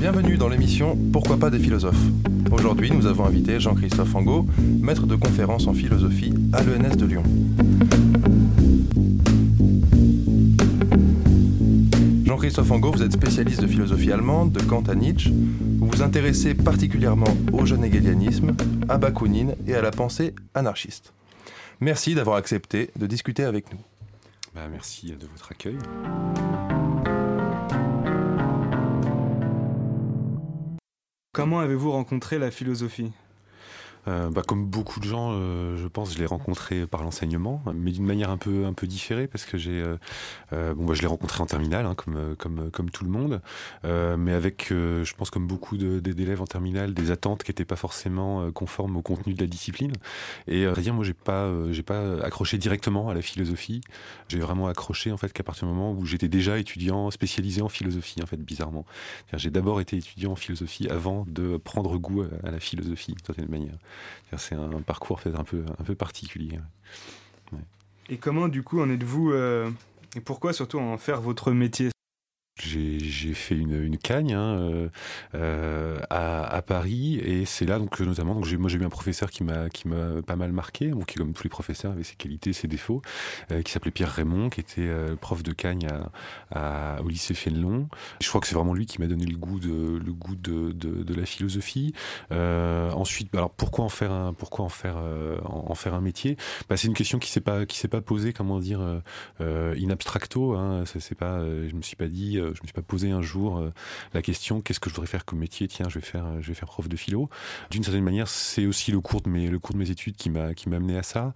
Bienvenue dans l'émission Pourquoi pas des philosophes Aujourd'hui, nous avons invité Jean-Christophe Angot, maître de conférence en philosophie à l'ENS de Lyon. Jean-Christophe Angot, vous êtes spécialiste de philosophie allemande, de Kant à Nietzsche. Vous vous intéressez particulièrement au jeune hegelianisme, à Bakounine et à la pensée anarchiste. Merci d'avoir accepté de discuter avec nous. Bah, merci de votre accueil. Comment avez-vous rencontré la philosophie? Euh, bah, comme beaucoup de gens, euh, je pense, je l'ai rencontré par l'enseignement, mais d'une manière un peu un peu différée parce que j'ai euh, bon, bah, je l'ai rencontré en terminale, hein, comme comme comme tout le monde, mais avec, je pense, comme beaucoup d'élèves en terminale, des attentes qui n'étaient pas forcément conformes au contenu de la discipline. Et à dire, moi, j'ai pas j'ai pas accroché directement à la philosophie. J'ai vraiment accroché en fait qu'à partir du moment où j'étais déjà étudiant spécialisé en philosophie, en fait, bizarrement. J'ai d'abord été étudiant en philosophie avant de prendre goût à la philosophie, d'une certaine manière. C'est un parcours fait un peu, un peu particulier. Et comment, du coup, en êtes-vous euh, et pourquoi surtout en faire votre métier? J'ai fait une, une cagne hein, euh, euh, à, à, Paris. Et c'est là donc notamment donc moi j'ai eu un professeur qui m'a qui m'a pas mal marqué donc qui comme tous les professeurs avait ses qualités ses défauts euh, qui s'appelait Pierre Raymond qui était prof de cagne à, au lycée Fénelon. Je crois que c'est vraiment lui qui m'a donné le goût de le goût de, de, la philosophie. Ensuite alors pourquoi en faire un pourquoi en faire en, faire un métier? Bah, c'est une question qui s'est pas qui s'est pas posée comment dire in abstracto hein, c'est pas je me suis pas dit je me suis pas posé un jour euh, la question qu'est-ce que je voudrais faire comme métier? Tiens, je vais faire, je vais faire prof de philo. D'une certaine manière, c'est aussi le cours de mes, le cours de mes études qui m'a, qui m'a amené à ça.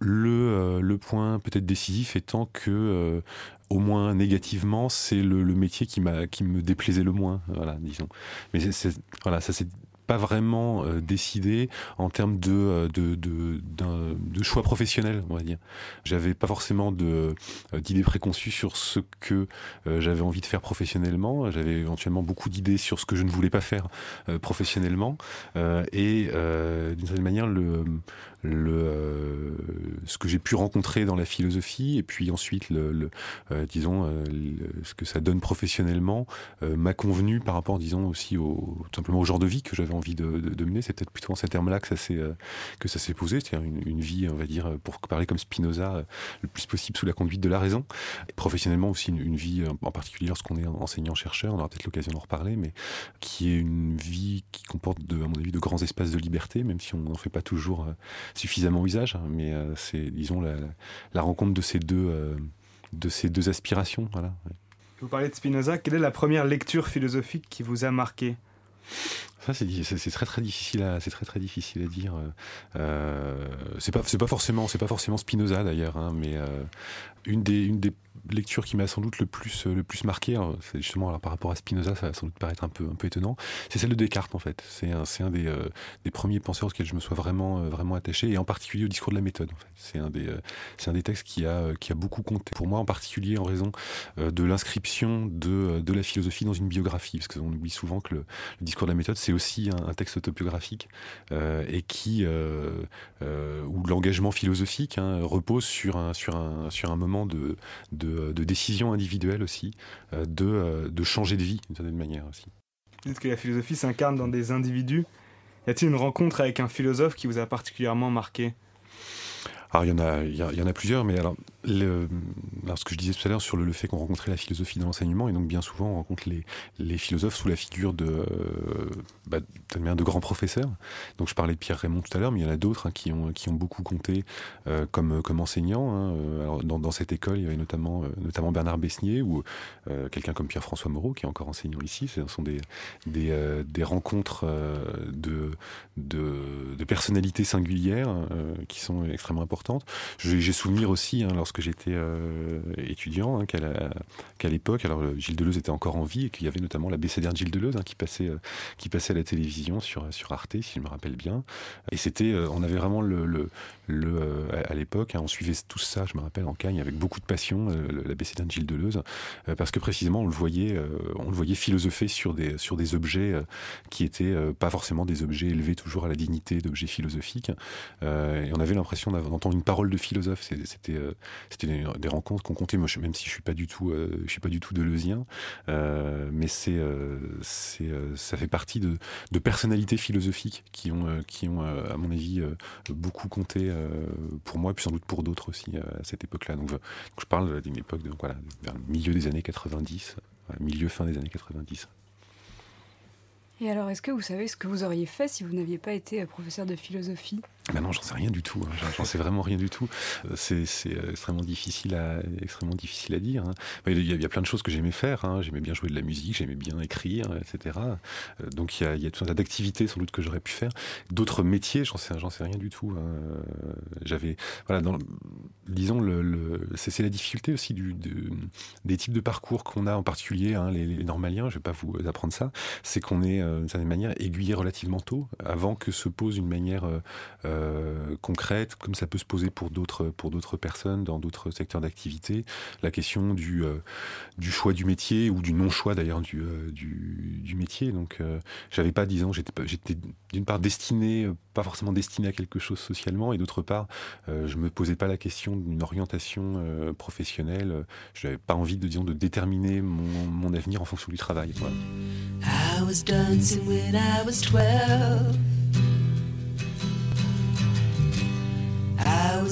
Le, euh, le point peut-être décisif étant que au moins négativement, c'est le, métier qui m'a qui me déplaisait le moins, voilà, disons. Mais voilà, ça c'est pas vraiment euh, décidé en termes de, euh, de, de, de, choix professionnels, on va dire. J'avais pas forcément euh, d'idées préconçues sur ce que j'avais envie de faire professionnellement. J'avais éventuellement beaucoup d'idées sur ce que je ne voulais pas faire professionnellement. et d'une certaine manière, le, le, ce que j'ai pu rencontrer dans la philosophie et puis ensuite le, le disons ce que ça donne professionnellement m'a convenu par rapport disons aussi au tout simplement au genre de vie que j'avais envie de, de, mener. C'est peut-être plutôt en ces termes-là que ça s'est euh, que ça s'est posé, c'est-à-dire une, une, vie, on va dire, pour parler comme Spinoza, euh, le plus possible sous la conduite de la raison. Et professionnellement aussi une, une vie, euh, en particulier lorsqu'on est enseignant-chercheur, on aura peut-être l'occasion d'en reparler, mais qui est une vie qui comporte, de, à mon avis, de grands espaces de liberté, même si on n'en fait pas toujours suffisamment usage. Hein, mais c'est, disons, la, rencontre de ces deux de ces deux aspirations. Voilà. Vous parlez de Spinoza. Quelle est la première lecture philosophique qui vous a marqué? Ça c'est très très difficile à dire. Euh, pas c'est pas forcément Spinoza d'ailleurs, hein, mais euh, une des une des lecture qui m'a sans doute le plus plus marqué, justement par rapport à Spinoza, ça va sans doute paraître un peu étonnant, c'est celle de Descartes en fait. C'est un des, euh, premiers penseurs auxquels je me sois vraiment euh, attaché et en particulier au discours de la méthode. C'est un des euh, textes qui a beaucoup compté pour moi en particulier en raison de l'inscription de de la philosophie dans une biographie parce qu'on oublie souvent que le, le, discours de la méthode c'est aussi un, un, texte autobiographique et qui où l'engagement philosophique hein, repose sur un sur un sur un moment de, de de, décision individuelle aussi, euh, de, euh, de changer de vie d'une certaine manière aussi. Vous dites que la philosophie s'incarne dans des individus? Y a-t-il une rencontre avec un philosophe qui vous a particulièrement marqué? Alors il y en a, il y, en a plusieurs, mais alors, le, ce que je disais tout à l'heure sur le, fait qu'on rencontrait la philosophie dans l'enseignement, et donc bien souvent on rencontre les, philosophes sous la figure de, euh, bah, de grands professeurs. Donc je parlais de Pierre Raymond tout à l'heure, mais il y en a d'autres hein, qui, ont, qui ont beaucoup compté euh, comme, comme enseignants. Hein. Euh, dans, cette école, il y avait notamment, euh, notamment Bernard Besnier ou quelqu'un comme Pierre-François Moreau qui est encore enseignant ici. Ce sont des, des, rencontres de, de, de personnalités singulières qui sont extrêmement importantes j'ai souvenir aussi, hein, lorsque j'étais euh, étudiant, hein, qu'à l'époque, alors Gilles Deleuze était encore en vie et qu'il y avait notamment la BCDR Gilles Deleuze hein, qui, passait, euh, qui passait à la télévision sur, sur Arte, si je me rappelle bien. Et c'était, euh, on avait vraiment le, le, à l'époque, on suivait tout ça, je me rappelle, en Cagne, avec beaucoup de passion, la BCDR Gilles Deleuze, parce que précisément on le voyait, on le voyait philosopher sur des, sur des objets qui étaient pas forcément des objets élevés toujours à la dignité d'objets philosophiques. et on avait l'impression d'entendre une parole de philosophe. C'était c'était des rencontres qu'on comptait. Moi, même si je suis pas du tout, je suis pas du tout deleuzien, mais c'est c'est ça fait partie de, de personnalités philosophiques qui ont qui ont à mon avis beaucoup compté pour moi, puis sans doute pour d'autres aussi à cette époque-là. Donc, je parle d'une époque de, voilà, vers le milieu des années 90, milieu fin des années 90. Et alors, est-ce que vous savez ce que vous auriez fait si vous n'aviez pas été professeur de philosophie? Ben non, j'en sais rien du tout. Hein. J'en sais vraiment rien du tout. Euh, c'est euh, extrêmement difficile à dire. Hein. Il y, a, plein de choses que j'aimais faire. Hein. J'aimais bien jouer de la musique, j'aimais bien écrire, etc. Euh, donc il y a, il tout un tas d'activités sans doute que j'aurais pu faire. D'autres métiers, j'en sais sais rien du tout. J'avais voilà, dans, disons c'est la difficulté aussi des types de parcours qu'on a en particulier les, normaliens. Je vais pas vous apprendre ça. C'est qu'on est d'une certaine manière aiguillé relativement tôt avant que se pose une manière concrète, comme ça peut se poser pour d'autres pour d'autres personnes dans d'autres secteurs d'activité. La question du euh, choix du métier ou du non choix d'ailleurs du, euh, du, du métier. Donc j'avais pas disons j'étais j'étais d'une part destiné pas forcément destiné à quelque chose socialement et d'autre part je me posais pas la question d'une orientation professionnelle. Je n'avais pas envie de disons de déterminer mon, avenir en fonction du travail. I was dancing when I was 12.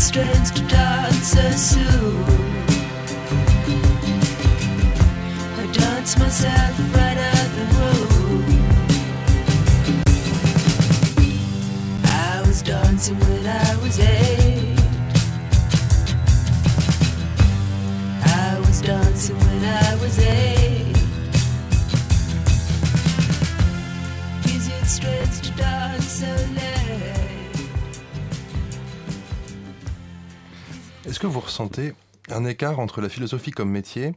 strange to dance so soon? I dance myself Est-ce que vous ressentez un écart entre la philosophie comme métier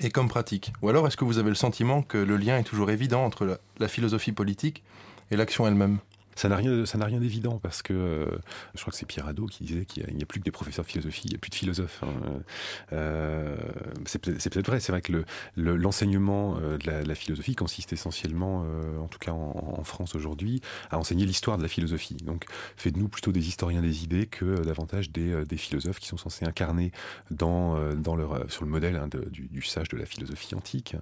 et comme pratique Ou alors est-ce que vous avez le sentiment que le lien est toujours évident entre la, philosophie politique et l'action elle-même ça n'a rien, ça n'a rien d'évident parce que euh, je crois que c'est Pierre Hadot qui disait qu'il n'y a, plus que des professeurs de philosophie, il n'y a plus de philosophes. Hein. Euh, c'est, peut-être vrai, c'est vrai que le, l'enseignement euh, de, la, philosophie consiste essentiellement, en tout cas en, France aujourd'hui, à enseigner l'histoire de la philosophie. Donc, fait de nous plutôt des historiens des idées que davantage des, philosophes qui sont censés incarner sur le modèle hein, du, sage de la philosophie antique,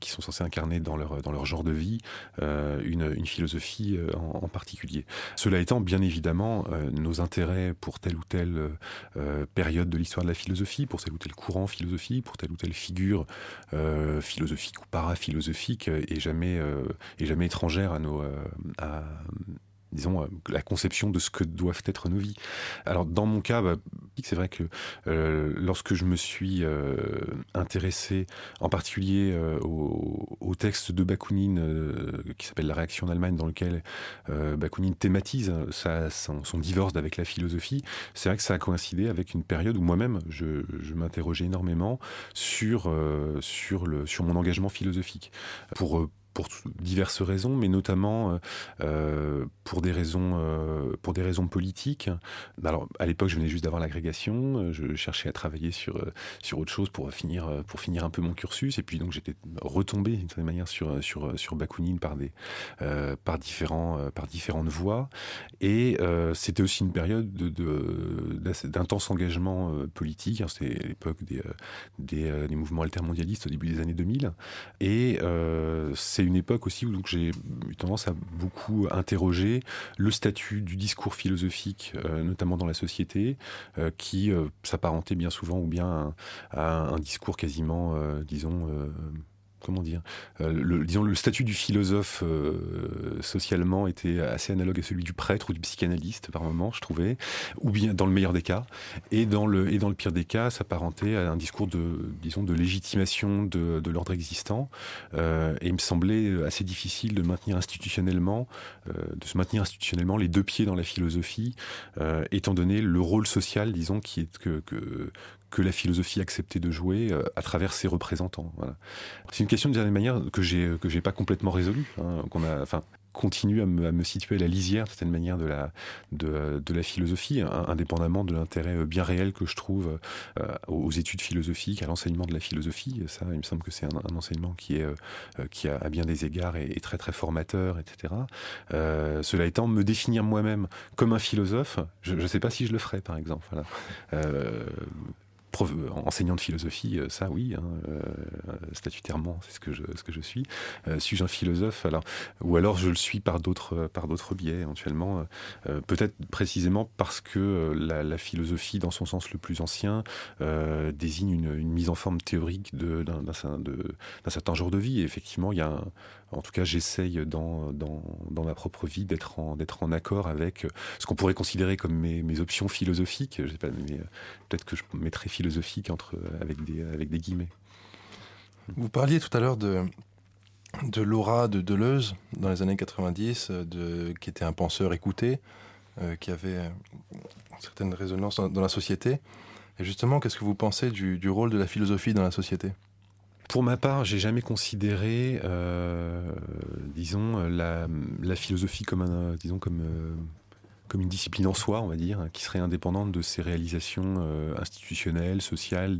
qui sont censés incarner dans leur, dans leur genre de vie une, une philosophie en en, particulier. Cela étant, bien évidemment, euh, nos intérêts pour telle ou telle euh, période de l'histoire de la philosophie, pour tel ou tel courant philosophique, pour telle ou telle figure euh, philosophique ou paraphilosophique, est jamais, est jamais étrangère à nos, disons, euh, la conception de ce que doivent être nos vies. Alors, dans mon cas, bah, c'est vrai que euh, lorsque je me suis euh, intéressé en particulier au, texte de Bakounine qui s'appelle La réaction d'Allemagne, dans lequel Bakounine thématise sa, son, divorce avec la philosophie, c'est vrai que ça a coïncidé avec une période où moi-même, je, m'interrogeais énormément sur, sur, sur mon engagement philosophique. Pour pour diverses raisons, mais notamment euh, euh, pour des raisons euh, pour des raisons politiques. Alors à l'époque, je venais juste d'avoir l'agrégation, je cherchais à travailler sur sur autre chose pour finir pour finir un peu mon cursus, et puis donc j'étais retombé d'une certaine manière sur sur sur Bakounine par des par différents par différentes voies, et c'était aussi une période de d'intense engagement politique. Hein, c'était l'époque des des, des mouvements altermondialistes au début des années 2000, et c'est une époque aussi où j'ai eu tendance à beaucoup interroger le statut du discours philosophique, euh, notamment dans la société, euh, qui euh, s'apparentait bien souvent ou bien à, un discours quasiment, disons, comment dire, euh, le, statut du philosophe euh, socialement était assez analogue à celui du prêtre ou du psychanalyste par moment, je trouvais, ou bien dans le meilleur des cas, et dans le pire des cas, s'apparentait à un discours de disons de légitimation de, l'ordre existant. Euh, et il me semblait assez difficile de maintenir institutionnellement, de se maintenir institutionnellement les deux pieds dans la philosophie, étant donné le rôle social, disons, qui est que que la philosophie acceptait de jouer euh, à travers ses représentants. C'est une question de dernière manière que j'ai que j'ai pas complètement résolue. Hein, qu'on a, enfin, continue à me, situer à la lisière, de certaine manière, de la, de, la philosophie, indépendamment de l'intérêt bien réel que je trouve euh, aux études philosophiques, à l'enseignement de la philosophie. Ça, il me semble que c'est un, enseignement qui, est, euh, qui a à bien des égards est, très très formateur, etc. cela étant, me définir moi-même comme un philosophe, je ne sais pas si je le ferai, par exemple. Enseignant de philosophie, euh, ça oui, hein, euh, statutairement, c'est ce que je, suis. Euh, suis-je un philosophe alors, Ou alors je le suis par d'autres, biais éventuellement. peut-être précisément parce que la, philosophie, dans son sens le plus ancien, désigne une, une, mise en forme théorique d'un, certain genre de vie. Et effectivement, il y a un, en tout cas, j'essaye dans, dans, dans, ma propre vie d'être en, d'être en accord avec ce qu'on pourrait considérer comme mes, mes options philosophiques. Je sais pas, mais peut-être que je mettrais philosophique entre, avec, des, avec des guillemets. Vous parliez tout à l'heure de, de Laura de Deleuze dans les années 90, de, qui était un penseur écouté, euh, qui avait une certaine résonance dans, la société. Et justement, qu'est-ce que vous pensez du, du, rôle de la philosophie dans la société? Pour ma part, j'ai jamais considéré, euh, disons, la, philosophie euh, comme une discipline en soi, on va dire, qui serait indépendante de ses réalisations euh, institutionnelles, sociales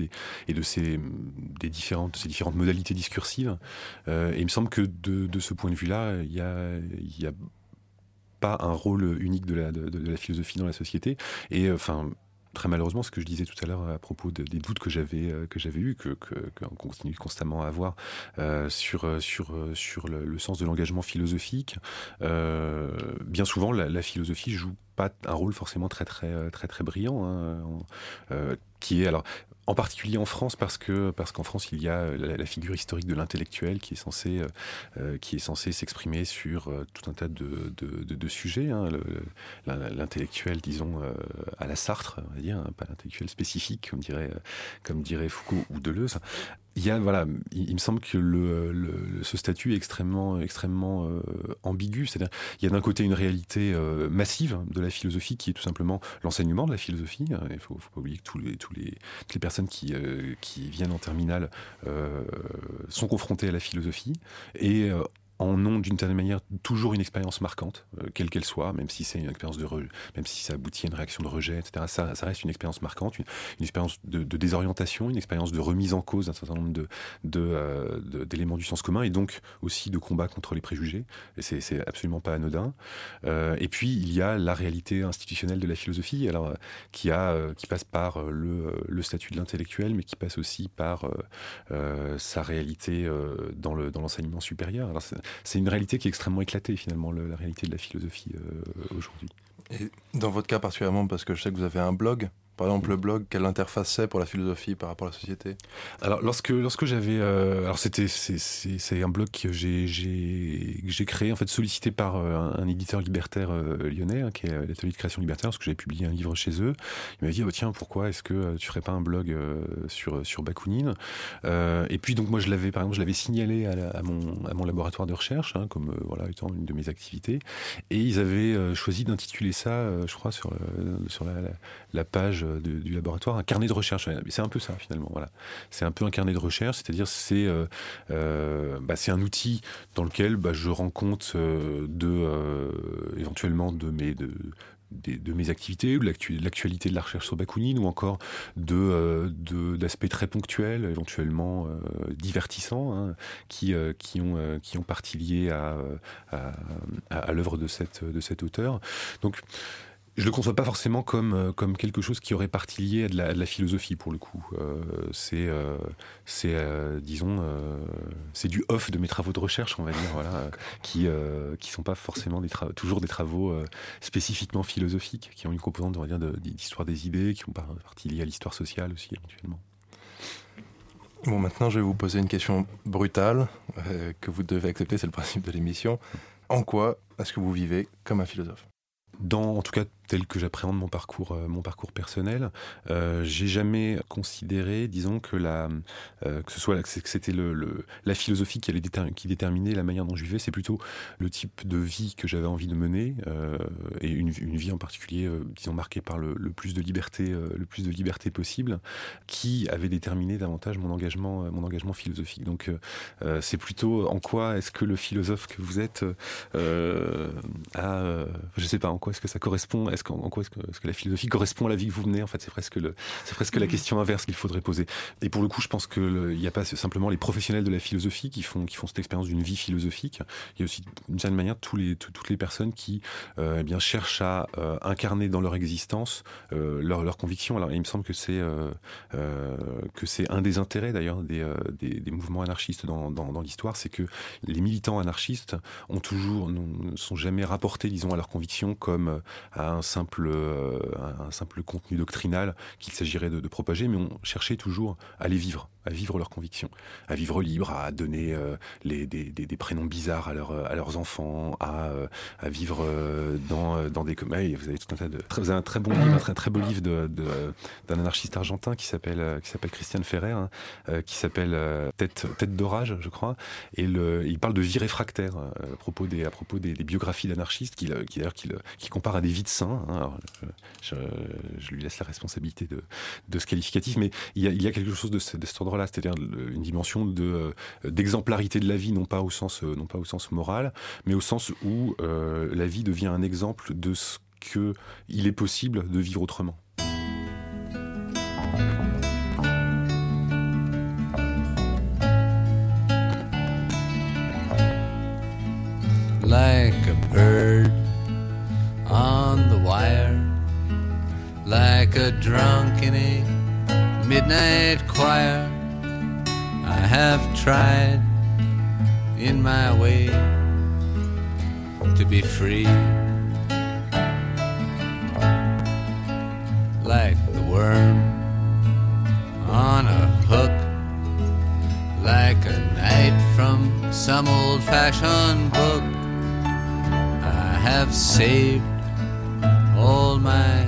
et de ses, différentes, ces différentes modalités discursives. Et il me semble que de, ce point de vue-là, il y a, pas un rôle unique de la, philosophie dans la société. Et enfin, très malheureusement, ce que je disais tout à l'heure à propos des doutes que j'avais euh, que j'avais eu, que qu'on continue constamment à avoir euh, sur euh, le, sens de l'engagement philosophique. bien souvent, la, la, philosophie joue pas un rôle forcément très très très très brillant, hein, qui est alors en particulier en France parce que parce qu'en France il y a la, figure historique de l'intellectuel qui est censé euh, euh, qui est censé s'exprimer sur euh, tout un tas de, de, de, de sujets. Hein, l'intellectuel, disons à la Sartre, on va dire, hein, pas l'intellectuel spécifique comme dirait comme dirait Foucault ou Deleuze, il y a, voilà, il, me semble que le, le, ce statut est extrêmement, extrêmement euh, ambigu. C'est-à-dire, il y a d'un côté une réalité euh, massive de la philosophie qui est tout simplement l'enseignement de la philosophie. Il faut, faut pas oublier que tous les, tous les, toutes les personnes qui, euh, qui viennent en terminale sont confrontées à la philosophie. Et en ont d'une certaine manière toujours une expérience marquante, euh, quelle qu'elle soit, même si c'est une expérience de même si ça aboutit à une réaction de rejet, etc. Ça, reste une expérience marquante, une, expérience de, désorientation, une expérience de remise en cause d'un certain nombre de, euh, d'éléments du sens commun et donc aussi de combat contre les préjugés. Et c'est, absolument pas anodin. Euh, et puis il y a la réalité institutionnelle de la philosophie, alors qui a, qui passe par le, statut de l'intellectuel, mais qui passe aussi par sa réalité dans le dans l'enseignement supérieur. C'est une réalité qui est extrêmement éclatée finalement, la réalité de la philosophie euh, aujourd'hui. Et dans votre cas particulièrement, parce que je sais que vous avez un blog, par exemple, le blog, quelle interface c'est pour la philosophie par rapport à la société? Alors, lorsque, lorsque j'avais. Euh, alors, c'était, c'est, un blog que j'ai, j'ai, créé, en fait, sollicité par euh, un, éditeur libertaire euh, lyonnais, hein, qui est l'atelier de création libertaire, parce que j'avais publié un livre chez eux. Il m'a dit, oh, tiens, pourquoi est-ce que tu ferais pas un blog sur, sur Bakounine? Et puis, donc, moi, je l'avais, par exemple, je l'avais signalé à, mon, à mon laboratoire de recherche, hein, comme, voilà, étant une de mes activités. Et ils avaient choisi d'intituler ça, je crois, sur, sur la, la page du laboratoire, un carnet de recherche. C'est un peu ça finalement. Voilà, c'est un peu un carnet de recherche, c'est-à-dire c'est euh, euh, bah, c'est un outil dans lequel bah, je rends compte euh, de éventuellement de mes de, de, mes activités, de l'actualité de la recherche sur Bakounine, ou encore de d'aspects très ponctuels, éventuellement divertissants, hein, qui qui ont qui ont partie liée à à, à l'œuvre de cette de cet auteur. Donc je le conçois pas forcément comme euh, comme quelque chose qui aurait partie liée à de la, philosophie pour le coup. Euh, c'est euh, c'est disons c'est du off de mes travaux de recherche on va dire voilà qui qui sont pas forcément des toujours des travaux spécifiquement philosophiques qui ont une composante on va dire d'histoire des idées qui ont partie liée à l'histoire sociale aussi éventuellement. Bon, maintenant, je vais vous poser une question brutale euh, que vous devez accepter, c'est le principe de l'émission. En quoi est-ce que vous vivez comme un philosophe? Dans, en tout cas, tel que j'appréhende mon parcours, euh, mon parcours personnel, euh, j'ai jamais considéré, disons que la, euh, que ce soit que c'était le, le, la philosophie qui allait qui déterminait la manière dont je vivais, c'est plutôt le type de vie que j'avais envie de mener et une, vie en particulier, disons marquée par le, plus de liberté, le plus de liberté possible, qui avait déterminé davantage mon engagement, mon engagement philosophique. Donc c'est plutôt en quoi est-ce que le philosophe que vous êtes a, je sais pas, en quoi est-ce que ça correspond, en quoi est-ce que, est que, la philosophie correspond à la vie que vous menez En fait, c'est presque, le, c'est presque la mm. question inverse qu'il faudrait poser. Et pour le coup, je pense qu'il n'y a pas simplement les professionnels de la philosophie qui font, qui font cette expérience d'une vie philosophique. Il y a aussi, d'une certaine manière, tous les, toutes les personnes qui euh, eh bien, cherchent à euh, incarner dans leur existence euh, leurs leur convictions. Alors, il me semble que c'est, euh, que c'est un des intérêts, d'ailleurs, des, des, des, mouvements anarchistes dans, dans, dans l'histoire, c'est que les militants anarchistes ont toujours, ne sont jamais rapportés, disons, à leurs convictions comme à un simple, euh, un simple contenu doctrinal qu'il s'agirait de, propager, mais on cherchait toujours à les vivre, à vivre leurs convictions, à vivre libre, à donner euh, les, des, des, prénoms bizarres à, leur, à leurs enfants, à, euh, à vivre euh, dans, dans des. Vous avez tout un tas de. Vous avez un très bon livre, un très, très beau livre d'un anarchiste argentin qui s'appelle qui s'appelle Christian Ferrer, hein, qui s'appelle Tête, Tête d'orage, je crois. Et le, il parle de vie réfractaire à propos des, à propos des, biographies d'anarchistes, qui, qui qui, qui compare à des vies de saints. Hein, je, je, lui laisse la responsabilité de, de ce qualificatif, mais il y a, il y a quelque chose de, de cet c'est-à-dire une dimension de d'exemplarité de la vie, non pas au sens non pas au sens moral, mais au sens où euh, la vie devient un exemple de ce que il est possible de vivre autrement. Like a bird on the wire, like a drunk in a midnight choir. I have tried in my way to be free. Like the worm on a hook, like a knight from some old fashioned book. I have saved all my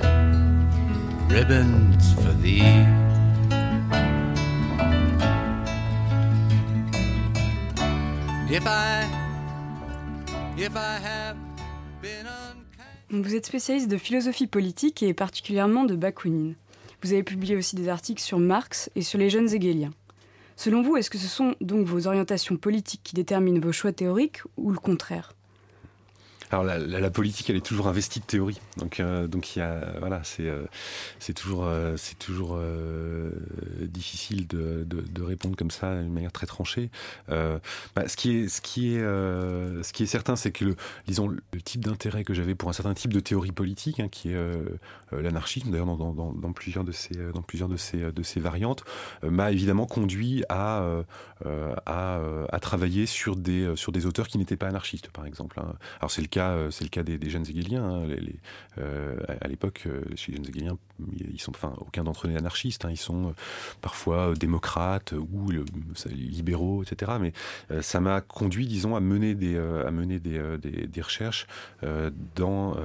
ribbons for thee. If I, Vous êtes spécialiste de philosophie politique et particulièrement de Bakounine. Vous avez publié aussi des articles sur Marx et sur les jeunes hegeliens. Selon vous, est-ce que ce sont donc vos orientations politiques qui déterminent vos choix théoriques ou le contraire? Alors la, politique, elle est toujours investie de théorie. Donc, euh, donc il y a, voilà, c'est toujours, euh, c'est toujours euh, difficile de, de, répondre comme ça d'une manière très tranchée. Bah, ce qui est, ce qui est, ce qui est certain, c'est que le, disons, le type d'intérêt que j'avais pour un certain type de théorie politique, hein, qui est l'anarchisme, d'ailleurs dans, dans, dans, plusieurs de ces, dans plusieurs de ces, de ces variantes, m'a évidemment conduit à, à, à travailler sur des, sur des auteurs qui n'étaient pas anarchistes, par exemple. Hein. Alors c'est le cas euh, c'est le cas des, jeunes hegeliens. Hein, euh, à l'époque, euh, chez les jeunes hegeliens, ils sont, enfin, aucun d'entre eux n'est anarchiste. Hein, ils sont parfois démocrates ou libéraux, etc. Mais ça m'a conduit, disons, à mener des, à mener des, des, recherches dans,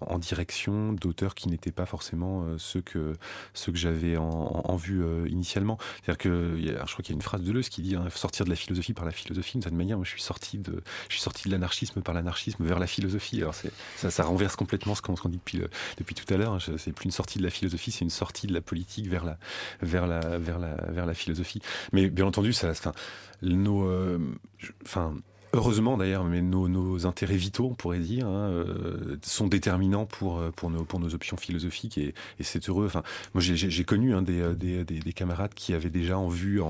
en direction d'auteurs qui n'étaient pas forcément ceux que, ceux que j'avais en, vue initialement. C'est-à-dire que, je crois qu'il y a une phrase de Deleuze qui dit hein, sortir de la philosophie par la philosophie. D'une certaine manière, moi, je suis sorti de, je suis sorti de l'anarchisme par l'anarchisme vers la philosophie. Alors ça, ça, renverse complètement ce qu'on dit depuis, depuis tout à l'heure. C'est plus une sortie de la philosophie, c'est une sortie de la politique vers la, vers la, philosophie. Mais bien entendu, ça, enfin, nos, euh, Heureusement d'ailleurs, mais nos, intérêts vitaux, on pourrait dire, hein, euh, sont déterminants pour, euh, pour, nos, options philosophiques et, c'est heureux. Enfin, moi j'ai connu hein, des, euh, des, des, des, camarades qui avaient déjà en vue,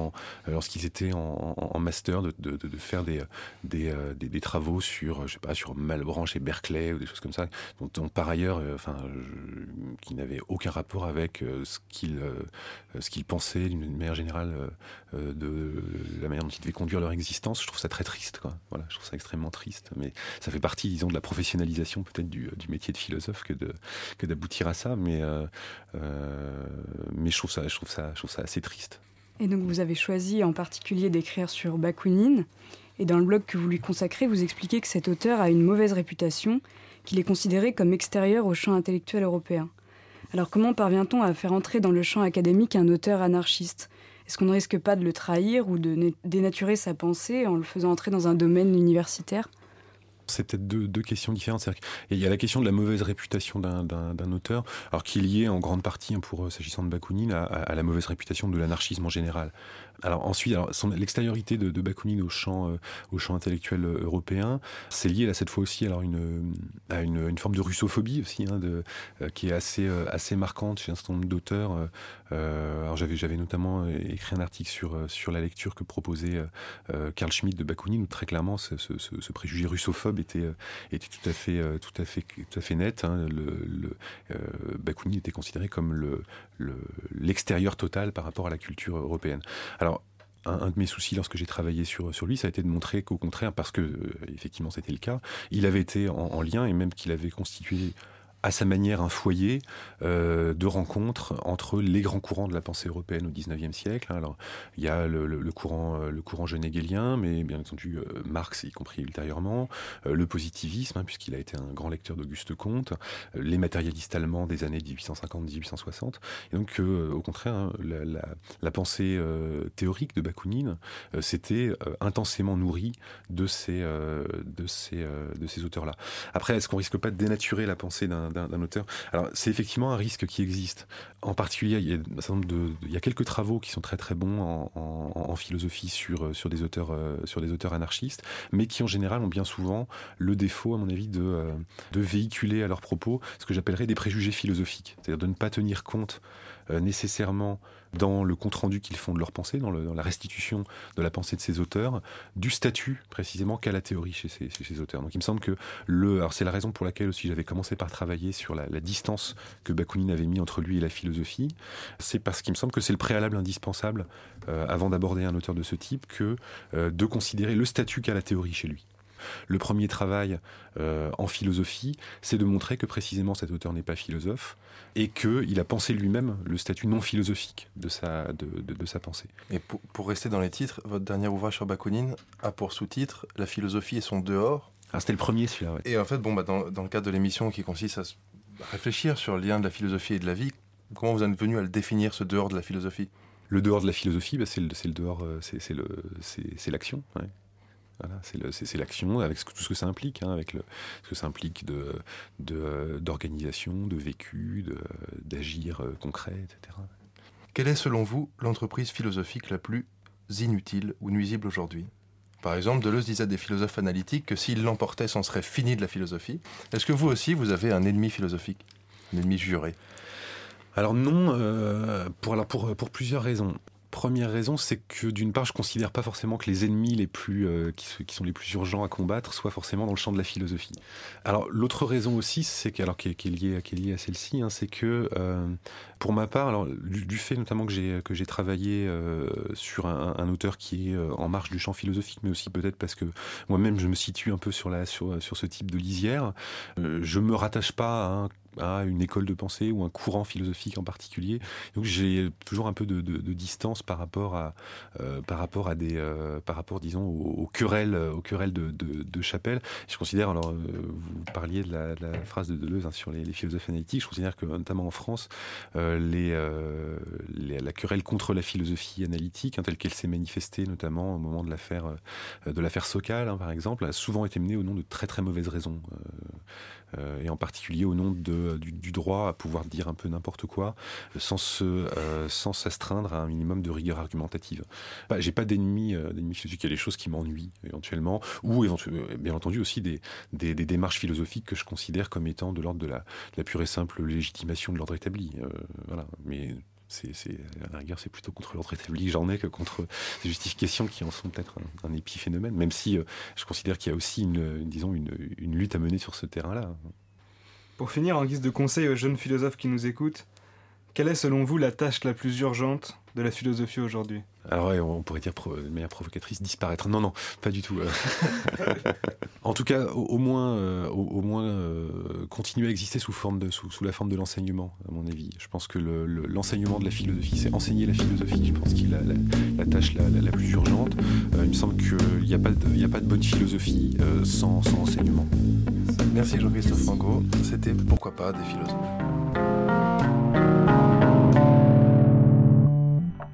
lorsqu'ils étaient en, master, de, faire des, travaux sur, je sais pas, sur Malebranche et Berkeley ou des choses comme ça, dont, par ailleurs, enfin, qui n'avaient aucun rapport avec ce qu'ils ce qu'ils pensaient d'une manière générale de la manière dont ils devaient conduire leur existence. Je trouve ça très triste, quoi. Voilà, je trouve ça extrêmement triste, mais ça fait partie, disons, de la professionnalisation peut-être du, du, métier de philosophe que d'aboutir à ça. Mais euh, euh, mais je trouve ça, je trouve ça, je trouve ça assez triste. Et donc vous avez choisi en particulier d'écrire sur Bakounine. Et dans le blog que vous lui consacrez, vous expliquez que cet auteur a une mauvaise réputation, qu'il est considéré comme extérieur au champ intellectuel européen. Alors comment parvient-on à faire entrer dans le champ académique un auteur anarchiste? Est-ce qu'on ne risque pas de le trahir ou de dénaturer sa pensée en le faisant entrer dans un domaine universitaire? C'est peut-être deux, questions différentes. Il y a la question de la mauvaise réputation d'un auteur, alors qui est liée en grande partie, hein, pour euh, s'agissant de Bakounine, à, la mauvaise réputation de l'anarchisme en général. Alors ensuite, l'extériorité de, de, Bakounine au champ, euh, au intellectuel euh, européen, c'est lié là cette fois aussi alors à une, forme de russophobie aussi, hein, de, qui est assez, assez marquante chez un certain nombre d'auteurs. alors j'avais, notamment écrit un article sur, la lecture que proposait Karl Schmitt de Bakounine, où très clairement ce, préjugé russophobe était, euh, tout à fait, euh, net. Hein. Euh, Bakounine était considéré comme le, l'extérieur total par rapport à la culture européenne. Alors, un, de mes soucis lorsque j'ai travaillé sur, sur lui, ça a été de montrer qu'au contraire, parce que effectivement c'était le cas, il avait été en lien et même qu'il avait constitué à sa manière un foyer euh, de rencontre entre les grands courants de la pensée européenne au XIXe siècle. Hein. Alors, il y a le, le, courant, euh, le courant mais bien entendu euh, Marx, y compris ultérieurement, euh, le positivisme, hein, puisqu'il a été un grand lecteur d'Auguste Comte, les matérialistes allemands des années 1850-1860. Et donc, au contraire, hein, la, pensée théorique de Bakounine s'était intensément nourrie de ces, de ces, de ces auteurs-là. Après, est-ce qu'on risque pas de dénaturer la pensée d'un d'un auteur. Alors, c'est effectivement un risque qui existe. En particulier, il y, a quelques travaux qui sont très très bons en, philosophie sur, sur, des auteurs, euh, sur des auteurs anarchistes, mais qui en général ont bien souvent le défaut, à mon avis, de, euh, de véhiculer à leurs propos ce que j'appellerais des préjugés philosophiques, c'est-à-dire de ne pas tenir compte euh, nécessairement dans le compte-rendu qu'ils font de leur pensée, dans, la restitution de la pensée de ces auteurs, du statut précisément qu'a la théorie chez ces, auteurs. Donc il me semble que le, alors c'est la raison pour laquelle aussi j'avais commencé par travailler sur la, distance que Bakounine avait mis entre lui et la philosophie, c'est parce qu'il me semble que c'est le préalable indispensable euh, avant d'aborder un auteur de ce type que euh, de considérer le statut qu'a la théorie chez lui. Le premier travail euh, en philosophie, c'est de montrer que précisément cet auteur n'est pas philosophe et qu'il a pensé lui-même le statut non philosophique de sa, de, sa pensée. Et pour, rester dans les titres, votre dernier ouvrage sur Bakounine a pour sous-titre La philosophie et son dehors. Ah, c'était le premier celui-là, Et en fait, bon, bah, dans, dans le cadre de l'émission qui consiste à réfléchir sur le lien de la philosophie et de la vie, comment vous êtes venu à le définir, ce dehors de la philosophie? Le dehors de la philosophie, bah, c'est le, le, dehors, euh, c'est l'action. Ouais c'est l'action avec tout ce que ça implique, hein, avec le, ce que ça implique d'organisation, de, de, vécu, d'agir euh, concret, etc. Quelle est selon vous l'entreprise philosophique la plus inutile ou nuisible aujourd'hui? Par exemple, Deleuze disait des philosophes analytiques que s'ils l'emportaient, c'en serait fini de la philosophie. Est-ce que vous aussi, vous avez un ennemi philosophique, un ennemi juré? Alors non, euh, pour, alors pour, pour plusieurs raisons. Première raison, c'est que d'une part, je considère pas forcément que les ennemis les plus euh, qui, sont les plus urgents à combattre soient forcément dans le champ de la philosophie. Alors l'autre raison aussi, c'est alors qui est, liée qui est à celle-ci, hein, c'est que euh, pour ma part, alors du, fait notamment que j'ai que j'ai travaillé euh, sur un, auteur qui est en marge du champ philosophique, mais aussi peut-être parce que moi-même je me situe un peu sur la sur ce type de lisière, je me rattache pas à un à une école de pensée ou un courant philosophique en particulier. Donc j'ai toujours un peu de, distance par rapport à euh, par rapport à des euh, par rapport disons aux, querelles aux querelles de, de, chapelle. Je considère alors euh, vous parliez de la, phrase de Deleuze hein, sur les, les, philosophes analytiques. Je considère que notamment en France la querelle contre la philosophie analytique hein, telle qu'elle s'est manifestée notamment au moment de l'affaire de l'affaire Socal hein, par exemple a souvent été menée au nom de très très mauvaises raisons. Et en particulier au nom de, du, droit à pouvoir dire un peu n'importe quoi, sans se, euh, sans s'astreindre à un minimum de rigueur argumentative. Bah, j'ai pas d'ennemis, euh, d'ennemis philosophiques. Il y a des choses qui m'ennuient éventuellement, ou bien entendu aussi des, démarches philosophiques que je considère comme étant de l'ordre de la, la pure et simple légitimation de l'ordre établi. voilà, mais c'est la c'est plutôt contre l'ordre établi j'en ai que contre des justifications qui en sont peut-être un, épiphénomène même si euh, je considère qu'il y a aussi une, une, lutte à mener sur ce terrain-là. Pour finir, en guise de conseil aux jeunes philosophes qui nous écoutent, quelle est selon vous la tâche la plus urgente de la philosophie aujourd'hui Alors ouais, on pourrait dire de manière provocatrice disparaître. Non, non, pas du tout. en tout cas, au, moins, euh, au, moins euh, continuer à exister sous, forme de, sous, sous la forme de l'enseignement, à mon avis. Je pense que le- le- l'enseignement de la philosophie, c'est enseigner la philosophie. Je pense qu'il a la, la tâche la, la- la plus urgente. Euh, il me semble qu'il n'y a, pas de- il y a pas de bonne philosophie euh, sans, sans enseignement. Merci Jean-Christophe Fango. C'était Pourquoi pas des philosophes.